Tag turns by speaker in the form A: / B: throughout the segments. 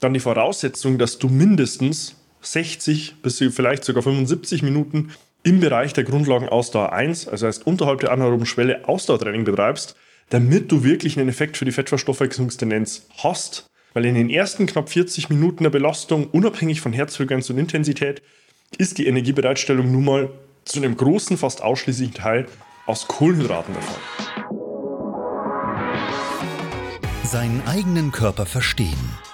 A: dann die Voraussetzung, dass du mindestens 60 bis vielleicht sogar 75 Minuten im Bereich der Grundlagenausdauer 1, also heißt unterhalb der anaeroben Schwelle, Ausdauertraining betreibst, damit du wirklich einen Effekt für die Fettverstoffwechslungstendenz hast. Weil in den ersten knapp 40 Minuten der Belastung, unabhängig von Herzfrequenz und Intensität, ist die Energiebereitstellung nun mal zu einem großen, fast ausschließlichen Teil aus Kohlenhydraten der.
B: Seinen eigenen Körper verstehen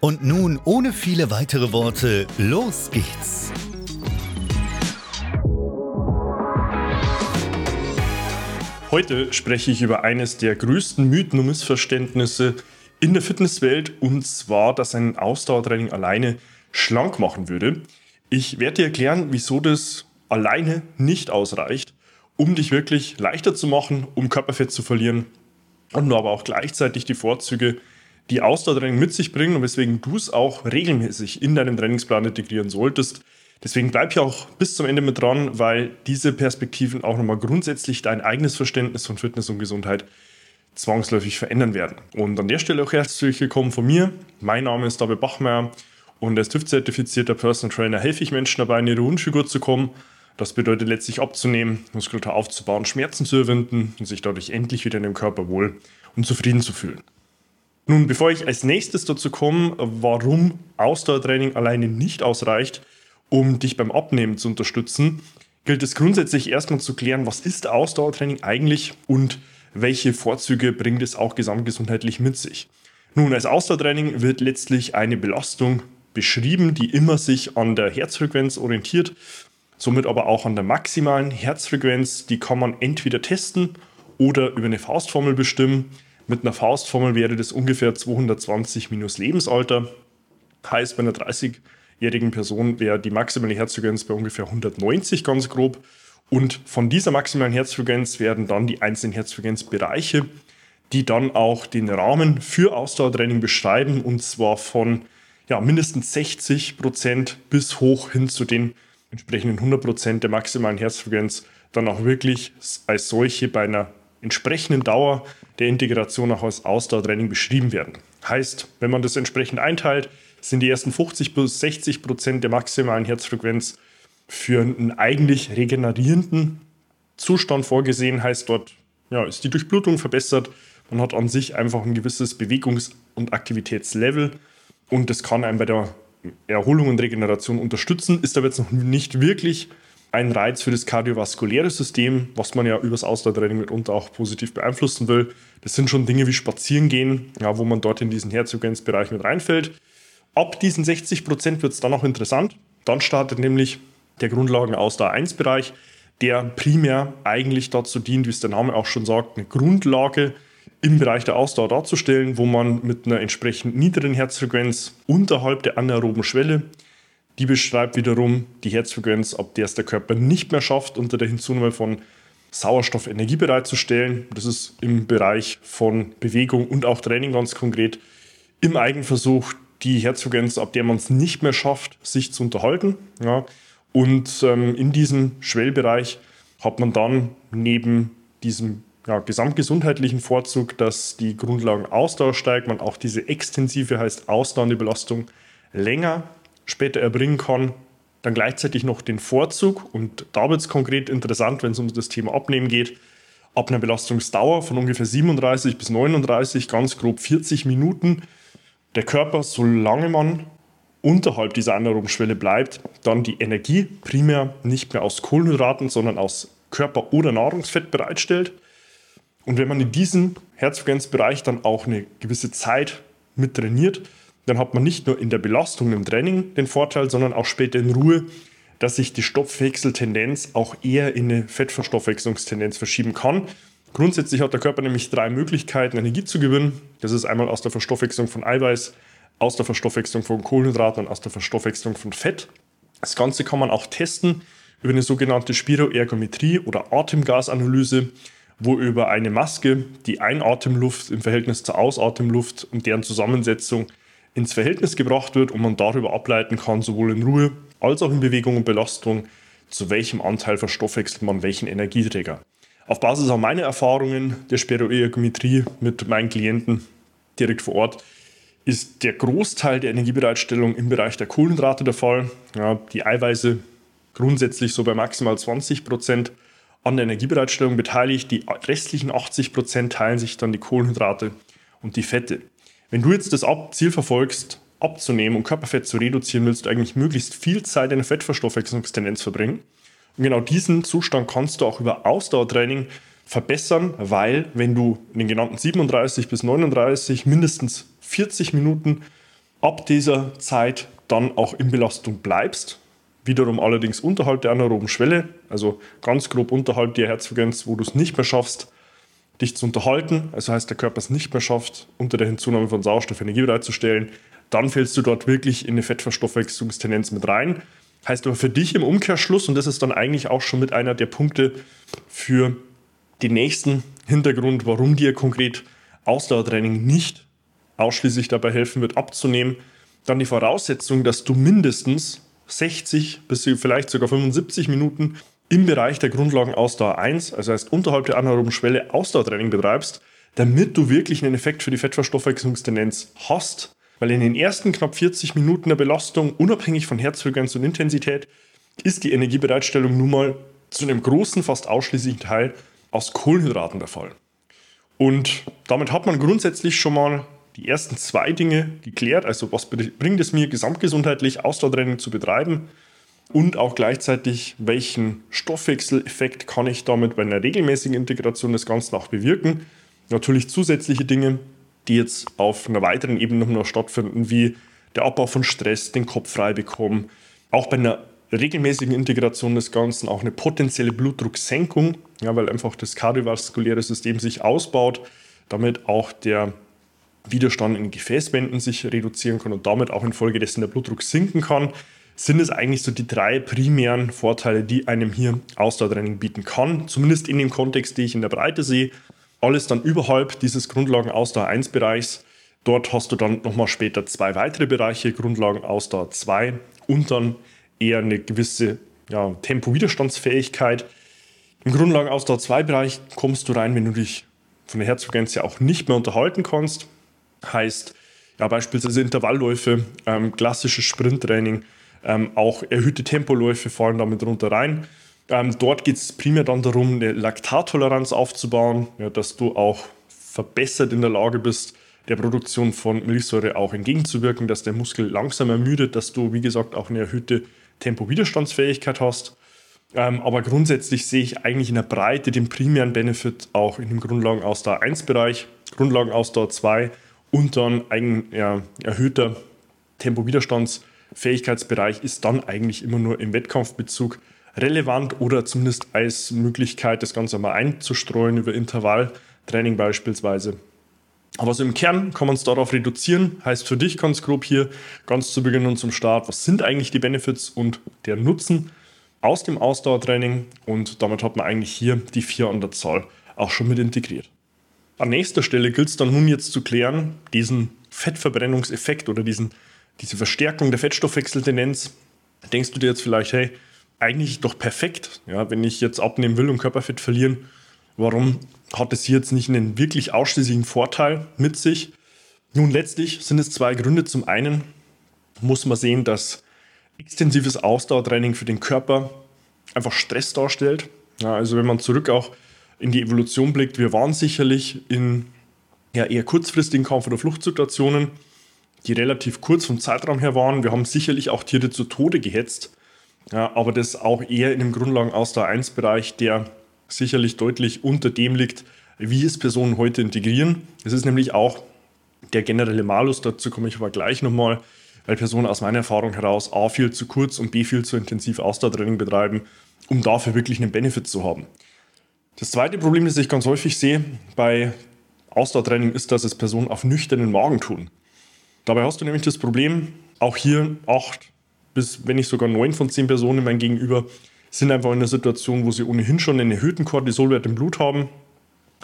B: Und nun, ohne viele weitere Worte, los geht's!
A: Heute spreche ich über eines der größten Mythen und Missverständnisse in der Fitnesswelt und zwar, dass ein Ausdauertraining alleine schlank machen würde. Ich werde dir erklären, wieso das alleine nicht ausreicht um dich wirklich leichter zu machen, um Körperfett zu verlieren und nur aber auch gleichzeitig die Vorzüge, die Ausdauertraining mit sich bringen und weswegen du es auch regelmäßig in deinem Trainingsplan integrieren solltest. Deswegen bleib hier auch bis zum Ende mit dran, weil diese Perspektiven auch nochmal grundsätzlich dein eigenes Verständnis von Fitness und Gesundheit zwangsläufig verändern werden. Und an der Stelle auch herzlich willkommen von mir. Mein Name ist David Bachmeier und als TÜV-zertifizierter Personal Trainer helfe ich Menschen dabei, in ihre Wunschfigur zu kommen das bedeutet letztlich abzunehmen, Muskulatur aufzubauen, Schmerzen zu überwinden und sich dadurch endlich wieder in dem Körper wohl und zufrieden zu fühlen. Nun, bevor ich als nächstes dazu komme, warum Ausdauertraining alleine nicht ausreicht, um dich beim Abnehmen zu unterstützen, gilt es grundsätzlich erstmal zu klären, was ist Ausdauertraining eigentlich und welche Vorzüge bringt es auch gesamtgesundheitlich mit sich. Nun, als Ausdauertraining wird letztlich eine Belastung beschrieben, die immer sich an der Herzfrequenz orientiert somit aber auch an der maximalen Herzfrequenz. Die kann man entweder testen oder über eine Faustformel bestimmen. Mit einer Faustformel wäre das ungefähr 220 minus Lebensalter. Heißt, bei einer 30-jährigen Person wäre die maximale Herzfrequenz bei ungefähr 190 ganz grob. Und von dieser maximalen Herzfrequenz werden dann die einzelnen Herzfrequenzbereiche, die dann auch den Rahmen für Ausdauertraining beschreiben, und zwar von ja, mindestens 60 Prozent bis hoch hin zu den entsprechenden 100% der maximalen Herzfrequenz dann auch wirklich als solche bei einer entsprechenden Dauer der Integration auch als Ausdauertraining beschrieben werden. Heißt, wenn man das entsprechend einteilt, sind die ersten 50 bis 60 Prozent der maximalen Herzfrequenz für einen eigentlich regenerierenden Zustand vorgesehen. Heißt, dort ja, ist die Durchblutung verbessert. Man hat an sich einfach ein gewisses Bewegungs- und Aktivitätslevel und das kann einem bei der Erholung und Regeneration unterstützen, ist aber jetzt noch nicht wirklich ein Reiz für das kardiovaskuläre System, was man ja übers Ausdauertraining mitunter auch positiv beeinflussen will. Das sind schon Dinge wie Spazierengehen, ja, wo man dort in diesen Herzfrequenzbereich mit reinfällt. Ab diesen 60 Prozent wird es dann auch interessant. Dann startet nämlich der Grundlagenausdauer 1 Bereich, der primär eigentlich dazu dient, wie es der Name auch schon sagt, eine Grundlage im Bereich der Ausdauer darzustellen, wo man mit einer entsprechend niedrigen Herzfrequenz unterhalb der anaeroben Schwelle, die beschreibt wiederum die Herzfrequenz, ab der es der Körper nicht mehr schafft, unter der Hinzunahme von Sauerstoff Energie bereitzustellen. Das ist im Bereich von Bewegung und auch Training ganz konkret im Eigenversuch die Herzfrequenz, ab der man es nicht mehr schafft, sich zu unterhalten. Ja. Und ähm, in diesem Schwellbereich hat man dann neben diesem ja, gesamtgesundheitlichen Vorzug, dass die Grundlagenausdauer steigt, man auch diese extensive, heißt ausdauernde Belastung länger später erbringen kann dann gleichzeitig noch den Vorzug, und da wird es konkret interessant, wenn es um das Thema Abnehmen geht, ab einer Belastungsdauer von ungefähr 37 bis 39, ganz grob 40 Minuten, der Körper, solange man unterhalb dieser anaeroben bleibt, dann die Energie primär nicht mehr aus Kohlenhydraten, sondern aus Körper- oder Nahrungsfett bereitstellt. Und wenn man in diesem Herzfrequenzbereich dann auch eine gewisse Zeit mit trainiert, dann hat man nicht nur in der Belastung im Training den Vorteil, sondern auch später in Ruhe, dass sich die Stoffwechseltendenz auch eher in eine Fettverstoffwechslungstendenz verschieben kann. Grundsätzlich hat der Körper nämlich drei Möglichkeiten, Energie zu gewinnen. Das ist einmal aus der Verstoffwechslung von Eiweiß, aus der Verstoffwechslung von Kohlenhydraten und aus der Verstoffwechslung von Fett. Das Ganze kann man auch testen über eine sogenannte Spiroergometrie oder Atemgasanalyse, wo über eine Maske die Einatemluft im Verhältnis zur Ausatemluft und deren Zusammensetzung ins Verhältnis gebracht wird und man darüber ableiten kann, sowohl in Ruhe als auch in Bewegung und Belastung, zu welchem Anteil verstoffwechselt man welchen Energieträger. Auf Basis auch meiner Erfahrungen der Spiroergometrie mit meinen Klienten direkt vor Ort ist der Großteil der Energiebereitstellung im Bereich der Kohlenhydrate der Fall. Ja, die Eiweiße grundsätzlich so bei maximal 20 Prozent an der Energiebereitstellung beteiligt. Die restlichen 80 Prozent teilen sich dann die Kohlenhydrate und die Fette. Wenn du jetzt das Ziel verfolgst, abzunehmen und Körperfett zu reduzieren, willst du eigentlich möglichst viel Zeit in der Fettverstoffwechslungstendenz verbringen. Und genau diesen Zustand kannst du auch über Ausdauertraining verbessern, weil wenn du in den genannten 37 bis 39 mindestens 40 Minuten ab dieser Zeit dann auch in Belastung bleibst, wiederum allerdings unterhalb der anaeroben Schwelle, also ganz grob unterhalb der Herzfrequenz, wo du es nicht mehr schaffst, dich zu unterhalten, also heißt der Körper es nicht mehr schafft, unter der Hinzunahme von Sauerstoff Energie bereitzustellen, dann fällst du dort wirklich in eine Fettverstoffwechslungstendenz mit rein. Heißt aber für dich im Umkehrschluss, und das ist dann eigentlich auch schon mit einer der Punkte für den nächsten Hintergrund, warum dir konkret Ausdauertraining nicht ausschließlich dabei helfen wird, abzunehmen, dann die Voraussetzung, dass du mindestens 60 bis vielleicht sogar 75 Minuten im Bereich der Grundlagenausdauer 1, also heißt unterhalb der anaeroben Schwelle, Ausdauertraining betreibst, damit du wirklich einen Effekt für die Fettverstoffwechslungstendenz hast. Weil in den ersten knapp 40 Minuten der Belastung, unabhängig von Herzfrequenz und Intensität, ist die Energiebereitstellung nun mal zu einem großen, fast ausschließlichen Teil aus Kohlenhydraten der Fall. Und damit hat man grundsätzlich schon mal die ersten zwei Dinge geklärt. Also was bringt es mir gesamtgesundheitlich Ausdauertraining zu betreiben? Und auch gleichzeitig, welchen Stoffwechseleffekt kann ich damit bei einer regelmäßigen Integration des Ganzen auch bewirken. Natürlich zusätzliche Dinge, die jetzt auf einer weiteren Ebene noch stattfinden, wie der Abbau von Stress, den Kopf frei bekommen. Auch bei einer regelmäßigen Integration des Ganzen auch eine potenzielle Blutdrucksenkung, ja, weil einfach das kardiovaskuläre System sich ausbaut, damit auch der Widerstand in den Gefäßwänden sich reduzieren kann und damit auch infolgedessen der Blutdruck sinken kann sind es eigentlich so die drei primären Vorteile, die einem hier Ausdauertraining bieten kann. Zumindest in dem Kontext, den ich in der Breite sehe. Alles dann überhalb dieses Grundlagen-Ausdauer 1 Bereichs. Dort hast du dann nochmal später zwei weitere Bereiche, Grundlagen-Ausdauer 2 und dann eher eine gewisse ja, Tempo-Widerstandsfähigkeit. Im Grundlagen-Ausdauer 2 Bereich kommst du rein, wenn du dich von der Herzfrequenz auch nicht mehr unterhalten kannst. Heißt, ja, beispielsweise Intervallläufe, ähm, klassisches Sprinttraining, ähm, auch erhöhte Tempoläufe fallen damit runter rein. Ähm, dort geht es primär dann darum, eine Laktattoleranz aufzubauen, ja, dass du auch verbessert in der Lage bist, der Produktion von Milchsäure auch entgegenzuwirken, dass der Muskel langsam ermüdet, dass du, wie gesagt, auch eine erhöhte Tempowiderstandsfähigkeit hast. Ähm, aber grundsätzlich sehe ich eigentlich in der Breite den primären Benefit auch in dem Grundlagenausdauer 1 Bereich, Grundlagenausdauer 2 und dann ein ja, erhöhter Tempowiderstandsfähigkeit Fähigkeitsbereich ist dann eigentlich immer nur im Wettkampfbezug relevant oder zumindest als Möglichkeit, das Ganze mal einzustreuen über Intervalltraining beispielsweise. Aber so im Kern kann man es darauf reduzieren. Heißt für dich ganz grob hier, ganz zu Beginn und zum Start, was sind eigentlich die Benefits und der Nutzen aus dem Ausdauertraining? Und damit hat man eigentlich hier die vier an der Zahl auch schon mit integriert. An nächster Stelle gilt es dann nun jetzt zu klären, diesen Fettverbrennungseffekt oder diesen diese Verstärkung der Fettstoffwechseltendenz, denkst du dir jetzt vielleicht, hey, eigentlich doch perfekt, ja, wenn ich jetzt abnehmen will und Körperfett verlieren, warum hat es hier jetzt nicht einen wirklich ausschließlichen Vorteil mit sich? Nun, letztlich sind es zwei Gründe. Zum einen muss man sehen, dass extensives Ausdauertraining für den Körper einfach Stress darstellt. Ja, also wenn man zurück auch in die Evolution blickt, wir waren sicherlich in ja, eher kurzfristigen Kampf- oder Fluchtsituationen, die relativ kurz vom Zeitraum her waren. Wir haben sicherlich auch Tiere zu Tode gehetzt, ja, aber das auch eher in dem Grundlagen Ausdauer 1 Bereich, der sicherlich deutlich unter dem liegt, wie es Personen heute integrieren. Es ist nämlich auch der generelle Malus, dazu komme ich aber gleich nochmal, weil Personen aus meiner Erfahrung heraus A viel zu kurz und B viel zu intensiv Ausdauertraining betreiben, um dafür wirklich einen Benefit zu haben. Das zweite Problem, das ich ganz häufig sehe bei Ausdauertraining, ist, dass es Personen auf nüchternen Magen tun. Dabei hast du nämlich das Problem, auch hier acht bis wenn nicht sogar neun von zehn Personen mein Gegenüber sind einfach in einer Situation, wo sie ohnehin schon einen erhöhten Cortisolwert im Blut haben.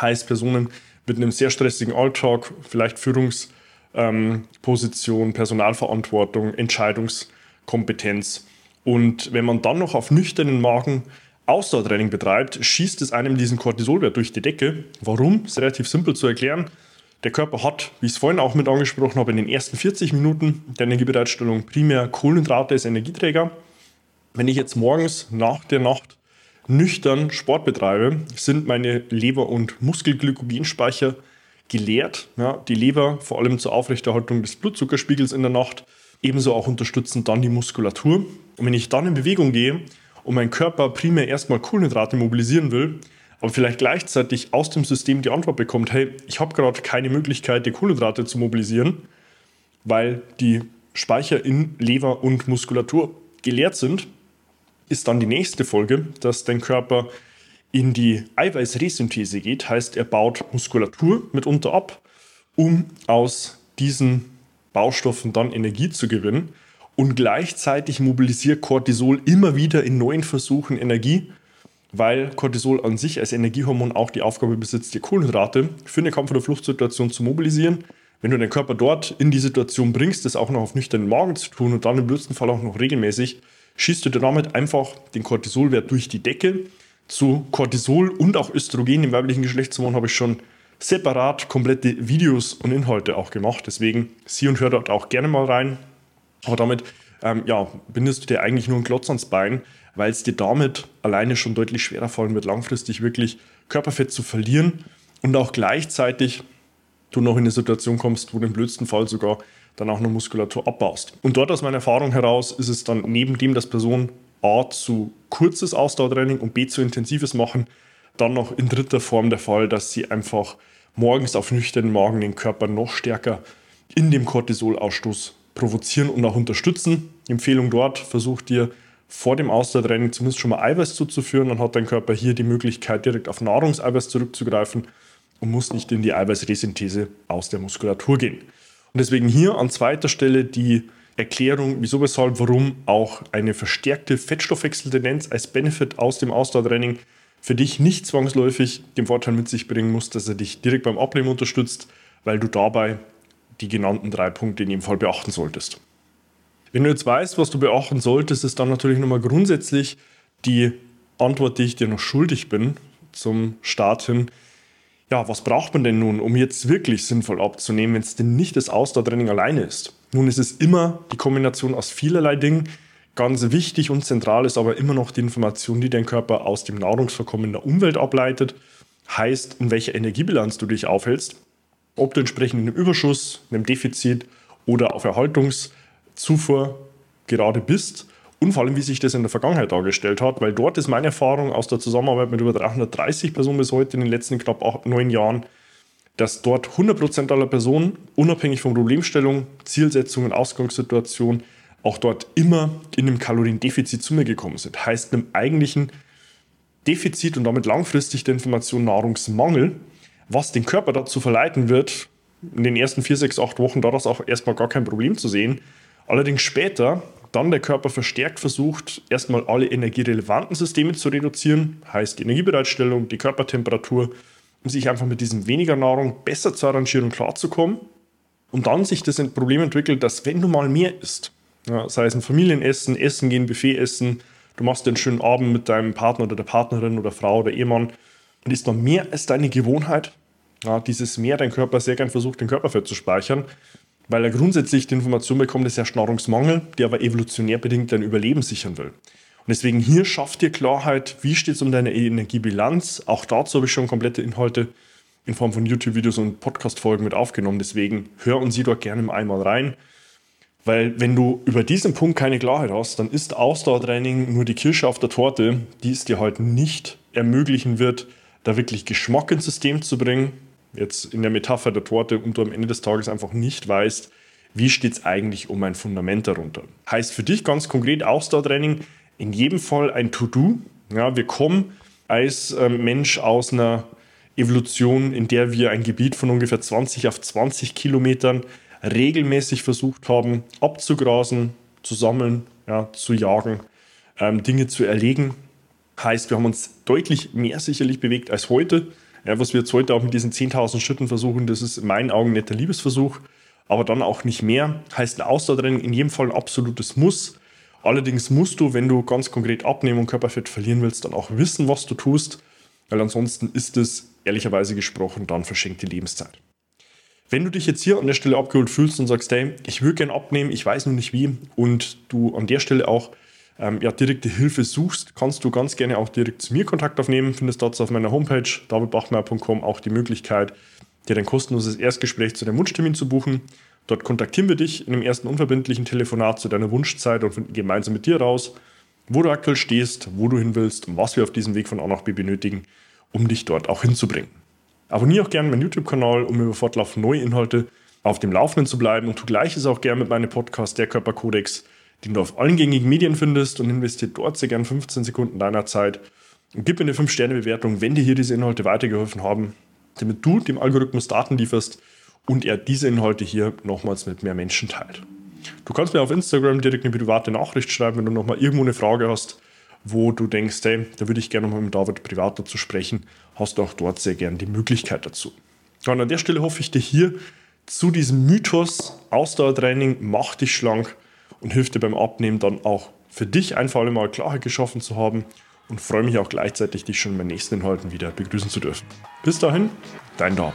A: Heißt, Personen mit einem sehr stressigen Alltag, vielleicht Führungsposition, ähm, Personalverantwortung, Entscheidungskompetenz. Und wenn man dann noch auf nüchternen Magen Ausdauertraining betreibt, schießt es einem diesen Cortisolwert durch die Decke. Warum? Ist relativ simpel zu erklären. Der Körper hat, wie ich es vorhin auch mit angesprochen habe, in den ersten 40 Minuten der Energiebereitstellung primär Kohlenhydrate als Energieträger. Wenn ich jetzt morgens nach der Nacht nüchtern Sport betreibe, sind meine Leber- und Muskelglykogenspeicher geleert. Ja, die Leber vor allem zur Aufrechterhaltung des Blutzuckerspiegels in der Nacht, ebenso auch unterstützen dann die Muskulatur. Und wenn ich dann in Bewegung gehe und mein Körper primär erstmal Kohlenhydrate mobilisieren will, aber vielleicht gleichzeitig aus dem System die Antwort bekommt, hey, ich habe gerade keine Möglichkeit, die Kohlenhydrate zu mobilisieren, weil die Speicher in Leber und Muskulatur geleert sind, ist dann die nächste Folge, dass dein Körper in die Eiweißresynthese geht, heißt er baut Muskulatur mitunter ab, um aus diesen Baustoffen dann Energie zu gewinnen. Und gleichzeitig mobilisiert Cortisol immer wieder in neuen Versuchen Energie weil Cortisol an sich als Energiehormon auch die Aufgabe besitzt, die Kohlenhydrate für eine Kampf- oder Fluchtsituation zu mobilisieren. Wenn du deinen Körper dort in die Situation bringst, das auch noch auf nüchternen Magen zu tun und dann im blödsten Fall auch noch regelmäßig, schießt du dir damit einfach den Cortisolwert durch die Decke. Zu Cortisol und auch Östrogen im weiblichen Geschlechtshormon habe ich schon separat komplette Videos und Inhalte auch gemacht. Deswegen sieh und hör dort auch gerne mal rein. Aber damit ähm, ja, bindest du dir eigentlich nur einen Klotz ans Bein, weil es dir damit alleine schon deutlich schwerer fallen wird, langfristig wirklich Körperfett zu verlieren und auch gleichzeitig du noch in eine Situation kommst, wo du im blödsten Fall sogar dann auch noch Muskulatur abbaust. Und dort aus meiner Erfahrung heraus ist es dann neben dem, dass Personen A zu kurzes Ausdauertraining und B zu intensives machen, dann noch in dritter Form der Fall, dass sie einfach morgens auf nüchternen Magen den Körper noch stärker in dem Cortisolausstoß provozieren und auch unterstützen. Empfehlung dort, versuch dir vor dem Ausdauertraining zumindest schon mal Eiweiß zuzuführen, dann hat dein Körper hier die Möglichkeit, direkt auf Nahrungseiweiß zurückzugreifen und muss nicht in die Eiweißresynthese aus der Muskulatur gehen. Und deswegen hier an zweiter Stelle die Erklärung, wieso, weshalb, warum auch eine verstärkte Fettstoffwechseltendenz als Benefit aus dem Ausdauertraining für dich nicht zwangsläufig den Vorteil mit sich bringen muss, dass er dich direkt beim Abnehmen unterstützt, weil du dabei die genannten drei Punkte in jedem Fall beachten solltest. Wenn du jetzt weißt, was du beachten solltest, ist dann natürlich nochmal grundsätzlich die Antwort, die ich dir noch schuldig bin zum Start hin. Ja, was braucht man denn nun, um jetzt wirklich sinnvoll abzunehmen, wenn es denn nicht das Ausdauertraining alleine ist? Nun ist es immer die Kombination aus vielerlei Dingen. Ganz wichtig und zentral ist aber immer noch die Information, die dein Körper aus dem Nahrungsverkommen der Umwelt ableitet. Heißt, in welcher Energiebilanz du dich aufhältst. Ob du entsprechend in einem Überschuss, einem Defizit oder auf Erhaltungs- Zufuhr gerade bist und vor allem, wie sich das in der Vergangenheit dargestellt hat, weil dort ist meine Erfahrung aus der Zusammenarbeit mit über 330 Personen bis heute in den letzten knapp acht, neun Jahren, dass dort 100% aller Personen, unabhängig von Problemstellung, Zielsetzung und Ausgangssituation, auch dort immer in einem Kaloriendefizit zu mir gekommen sind. Heißt, einem eigentlichen Defizit und damit langfristig der Information Nahrungsmangel, was den Körper dazu verleiten wird, in den ersten 4, 6, 8 Wochen daraus auch erstmal gar kein Problem zu sehen, Allerdings später dann der Körper verstärkt versucht, erstmal alle energierelevanten Systeme zu reduzieren, heißt die Energiebereitstellung, die Körpertemperatur, um sich einfach mit diesem weniger Nahrung besser zu arrangieren und klarzukommen. Und dann sich das Problem entwickelt, dass wenn du mal mehr isst, ja, sei es ein Familienessen, Essen gehen, Buffet essen, du machst einen schönen Abend mit deinem Partner oder der Partnerin oder Frau oder Ehemann und isst mal mehr als deine Gewohnheit, ja, dieses mehr dein Körper sehr gern versucht, den Körperfett zu speichern, weil er grundsätzlich die Information bekommt, es herrscht Nahrungsmangel, der aber evolutionär bedingt dein Überleben sichern will. Und deswegen hier schafft dir Klarheit, wie steht es um deine Energiebilanz. Auch dazu habe ich schon komplette Inhalte in Form von YouTube-Videos und Podcast-Folgen mit aufgenommen. Deswegen hör und sieh dort gerne einmal rein. Weil wenn du über diesen Punkt keine Klarheit hast, dann ist Ausdauertraining nur die Kirsche auf der Torte, die es dir halt nicht ermöglichen wird, da wirklich Geschmack ins System zu bringen. Jetzt in der Metapher der Torte und du am Ende des Tages einfach nicht weißt, wie steht es eigentlich um mein Fundament darunter. Heißt für dich ganz konkret Ausdauertraining in jedem Fall ein To-Do. Ja, wir kommen als äh, Mensch aus einer Evolution, in der wir ein Gebiet von ungefähr 20 auf 20 Kilometern regelmäßig versucht haben, abzugrasen, zu sammeln, ja, zu jagen, ähm, Dinge zu erlegen. Heißt, wir haben uns deutlich mehr sicherlich bewegt als heute. Ja, was wir jetzt heute auch mit diesen 10.000 Schritten versuchen, das ist in meinen Augen nicht der Liebesversuch, aber dann auch nicht mehr. Heißt, ein Ausdauertraining in jedem Fall ein absolutes Muss. Allerdings musst du, wenn du ganz konkret abnehmen und Körperfett verlieren willst, dann auch wissen, was du tust, weil ansonsten ist es ehrlicherweise gesprochen dann verschenkte Lebenszeit. Wenn du dich jetzt hier an der Stelle abgeholt fühlst und sagst, hey, ich würde gerne abnehmen, ich weiß nur nicht wie, und du an der Stelle auch ähm, ja, direkte Hilfe suchst, kannst du ganz gerne auch direkt zu mir Kontakt aufnehmen. Findest dazu auf meiner Homepage davidbachmeier.com auch die Möglichkeit, dir dein kostenloses Erstgespräch zu deinem Wunschtermin zu buchen. Dort kontaktieren wir dich in einem ersten unverbindlichen Telefonat zu deiner Wunschzeit und finden gemeinsam mit dir raus, wo du aktuell stehst, wo du hin willst und was wir auf diesem Weg von A nach B benötigen, um dich dort auch hinzubringen. Abonniere auch gerne meinen YouTube-Kanal, um über fortlaufend neue Inhalte auf dem Laufenden zu bleiben und tu gleiches auch gerne mit meinem Podcast Der Körperkodex, den du auf allen gängigen Medien findest und investiere dort sehr gerne 15 Sekunden deiner Zeit und gib mir eine 5-Sterne-Bewertung, wenn dir hier diese Inhalte weitergeholfen haben, damit du dem Algorithmus Daten lieferst und er diese Inhalte hier nochmals mit mehr Menschen teilt. Du kannst mir auf Instagram direkt eine private Nachricht schreiben, wenn du nochmal irgendwo eine Frage hast wo du denkst, hey, da würde ich gerne mal mit David privat dazu sprechen, hast du auch dort sehr gerne die Möglichkeit dazu. Und an der Stelle hoffe ich dir hier zu diesem Mythos Ausdauertraining macht dich schlank und hilft dir beim Abnehmen dann auch für dich einfach einmal Klarheit geschaffen zu haben und freue mich auch gleichzeitig, dich schon in meinen nächsten Inhalten wieder begrüßen zu dürfen. Bis dahin, dein David.